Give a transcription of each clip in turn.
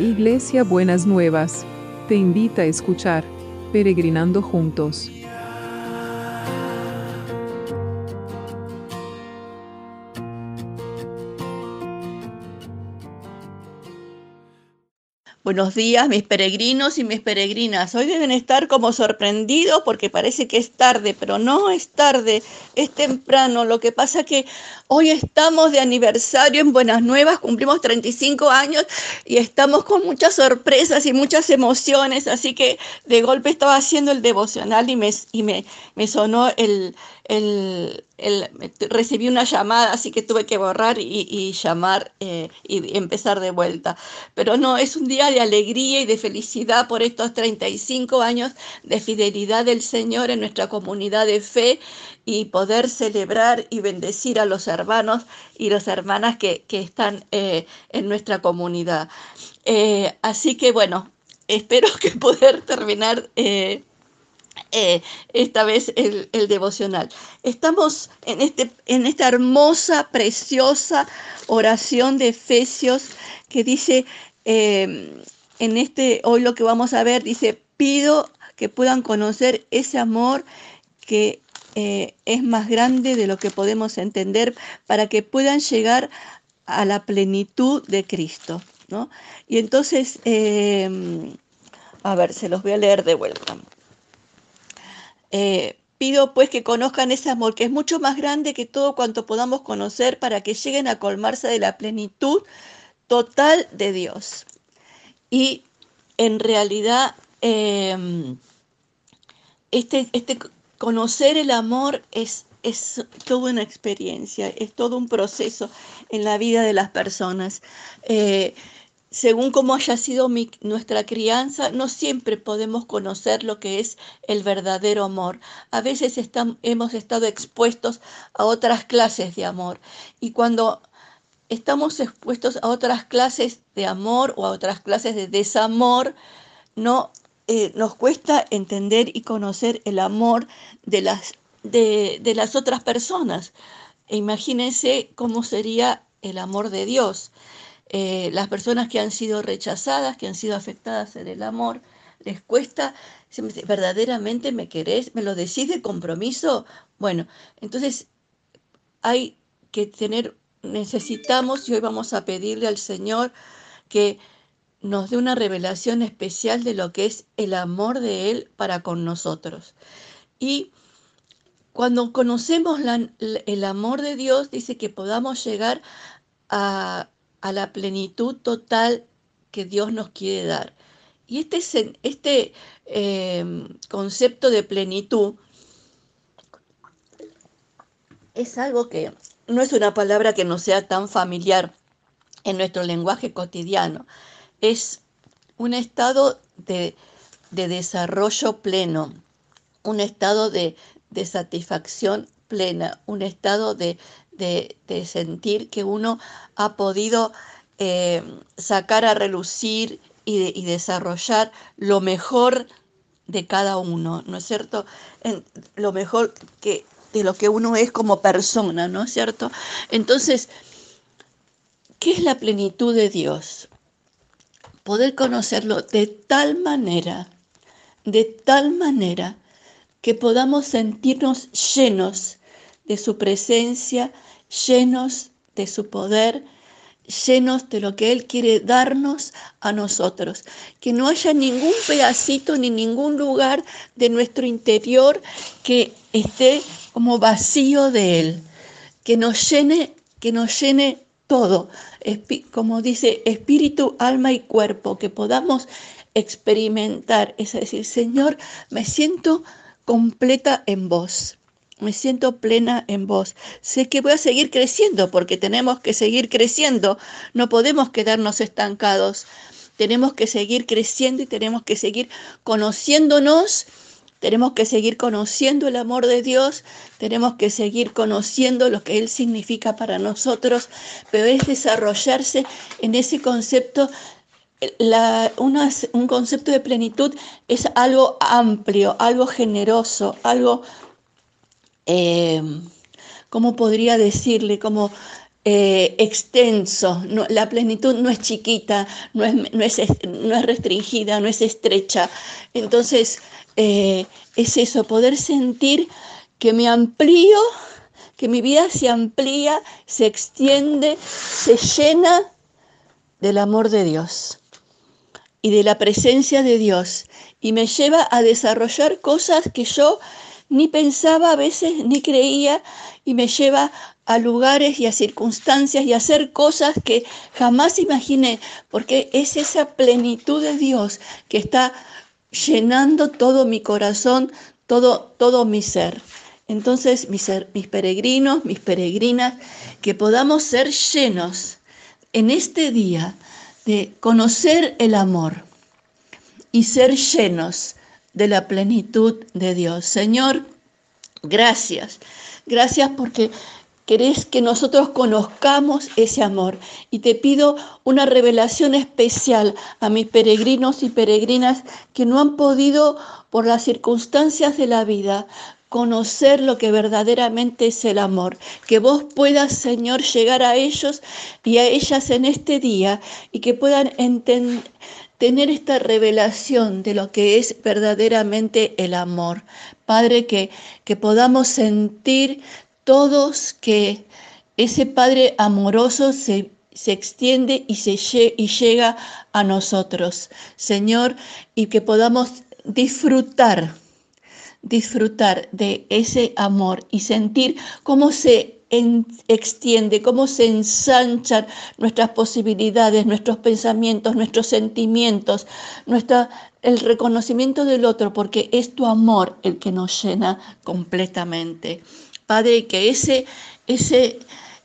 Iglesia Buenas Nuevas, te invita a escuchar Peregrinando Juntos. Buenos días, mis peregrinos y mis peregrinas. Hoy deben estar como sorprendidos porque parece que es tarde, pero no es tarde, es temprano. Lo que pasa que hoy estamos de aniversario en Buenas Nuevas, cumplimos 35 años y estamos con muchas sorpresas y muchas emociones. Así que de golpe estaba haciendo el devocional y me, y me, me sonó el, el, recibí una llamada, así que tuve que borrar y, llamar eh, y empezar de vuelta. Pero no, es un día de alegría y de felicidad por estos 35 años de fidelidad del Señor en nuestra comunidad de fe y poder celebrar y bendecir a los hermanos y las hermanas que, están eh, en nuestra comunidad. Eh, así que bueno, espero que poder terminar esta vez el, devocional. Estamos en, este, en esta hermosa, preciosa oración de Efesios que dice, em, en este, hoy lo que vamos a ver, dice, pido que puedan conocer ese amor que eh, es más grande de lo que podemos entender para que puedan llegar a la plenitud de Cristo. ¿no? Y entonces, em, a ver, se los voy a leer de vuelta. Eh, pido pues que conozcan ese amor que es mucho más grande que todo cuanto podamos conocer para que lleguen a colmarse de la plenitud total de Dios. Y en realidad, em, este, este conocer el amor es, es toda una experiencia, es todo un proceso en la vida de las personas. Eh, según cómo haya sido nuestra crianza, no siempre podemos conocer lo que es el verdadero amor. A veces hemos estado expuestos a otras clases de amor. Y cuando estamos expuestos a otras clases de amor o a otras clases de desamor, no eh, nos cuesta entender y conocer el amor de las, de, de las otras personas. E imagínense cómo sería el amor de Dios. Eh, las personas que han sido rechazadas, que han sido afectadas en el amor, les cuesta, verdaderamente me querés, me lo decís de compromiso. Bueno, entonces hay que tener, necesitamos y hoy vamos a pedirle al Señor que nos dé una revelación especial de lo que es el amor de Él para con nosotros. Y cuando conocemos el amor de Dios, dice que podamos llegar a, a la plenitud total que Dios nos quiere dar. Y este, este eh, concepto de plenitud es algo que no es una palabra que no sea tan familiar en nuestro lenguaje cotidiano. Es un estado de, desarrollo pleno, un estado de, de satisfacción plena, un estado de, de, sentir que uno ha podido eh, sacar a relucir y, desarrollar lo mejor de cada uno, ¿no es cierto? lo mejor que, de lo que uno es como persona, ¿no es cierto? Entonces, ¿qué es la plenitud de Dios? Poder conocerlo de tal manera, de tal manera que podamos sentirnos llenos de su presencia, llenos de su poder, llenos de lo que Él quiere darnos a nosotros. Que no haya ningún pedacito ni ningún lugar de nuestro interior que esté como vacío de Él. Que nos llene, que nos llene todo, como dice espíritu, alma y cuerpo, que podamos experimentar, es decir, Señor, me siento completa en vos me siento plena en vos. Sé que voy a seguir creciendo porque tenemos que seguir creciendo. No podemos quedarnos estancados. Tenemos que seguir creciendo y tenemos que seguir conociéndonos. Tenemos que seguir conociendo el amor de Dios, tenemos que seguir conociendo lo que Él significa para nosotros, pero es desarrollarse en ese concepto un concepto de plenitud es algo amplio, algo generoso, algo eh, ¿cómo podría decirle? Como eh, extenso, la plenitud no es chiquita, no es, no es, restringida, no es estrecha. Entonces, eh, es eso, poder sentir que me amplío, que mi vida se amplía, se extiende, se llena del amor de Dios y de la presencia de Dios y me lleva a desarrollar cosas que yo ni pensaba a veces ni creía y me lleva a lugares y a circunstancias y a hacer cosas que jamás imaginé, porque es esa plenitud de Dios que está llenando todo mi corazón, todo, todo mi ser. Entonces, mis, mis peregrinos, mis peregrinas, que podamos ser llenos en este día de conocer el amor y ser llenos de la plenitud de Dios. Señor, gracias. Gracias porque querés que nosotros conozcamos ese amor. Y te pido una revelación especial a mis peregrinos y peregrinas que no han podido, por las circunstancias de la vida, conocer lo que verdaderamente es el amor. Que vos puedas, Señor, llegar a ellos y a ellas en este día y que puedan tener esta revelación de lo que es verdaderamente el amor. Padre, que, que podamos sentir todos que ese Padre amoroso se, extiende y, se, y llega a nosotros, Señor, y que podamos disfrutar, disfrutar de ese amor y sentir cómo se extiende, cómo se ensanchan nuestras posibilidades, nuestros pensamientos, nuestros sentimientos, nuestra, el reconocimiento del otro, porque es tu amor el que nos llena completamente. Padre, que ese, ese,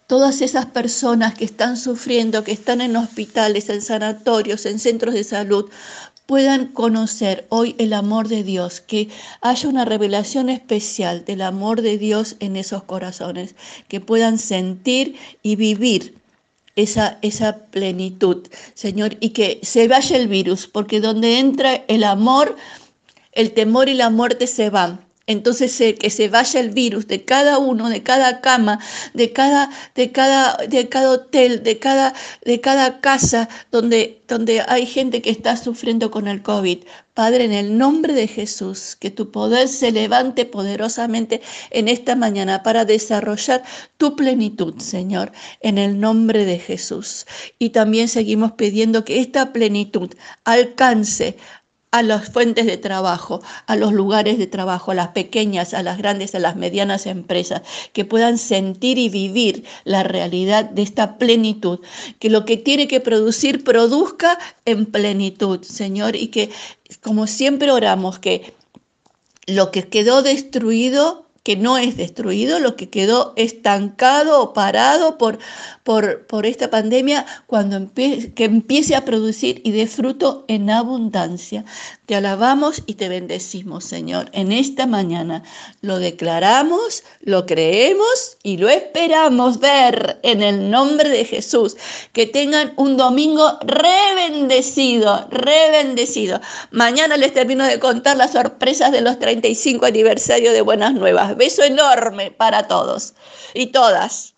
todas esas personas que están sufriendo, que están en hospitales, en sanatorios, en centros de salud, puedan conocer hoy el amor de Dios, que haya una revelación especial del amor de Dios en esos corazones, que puedan sentir y vivir esa, esa plenitud, Señor, y que se vaya el virus, porque donde entra el amor, el temor y la muerte se van entonces que se vaya el virus de cada uno, de cada cama, de cada, de cada, de cada hotel, de cada, de cada casa donde, donde hay gente que está sufriendo con el COVID. Padre, en el nombre de Jesús, que tu poder se levante poderosamente en esta mañana para desarrollar tu plenitud, Señor, en el nombre de Jesús. Y también seguimos pidiendo que esta plenitud alcance a las fuentes de trabajo, a los lugares de trabajo, a las pequeñas, a las grandes, a las medianas empresas, que puedan sentir y vivir la realidad de esta plenitud, que lo que tiene que producir produzca en plenitud, Señor, y que como siempre oramos, que lo que quedó destruido que no es destruido, lo que quedó estancado o parado por, por, por esta pandemia, cuando que empiece a producir y dé fruto en abundancia. Te alabamos y te bendecimos, Señor, en esta mañana. Lo declaramos, lo creemos y lo esperamos ver en el nombre de Jesús. Que tengan un domingo rebendecido, rebendecido. Mañana les termino de contar las sorpresas de los 35 aniversarios de Buenas Nuevas. Beso enorme para todos y todas.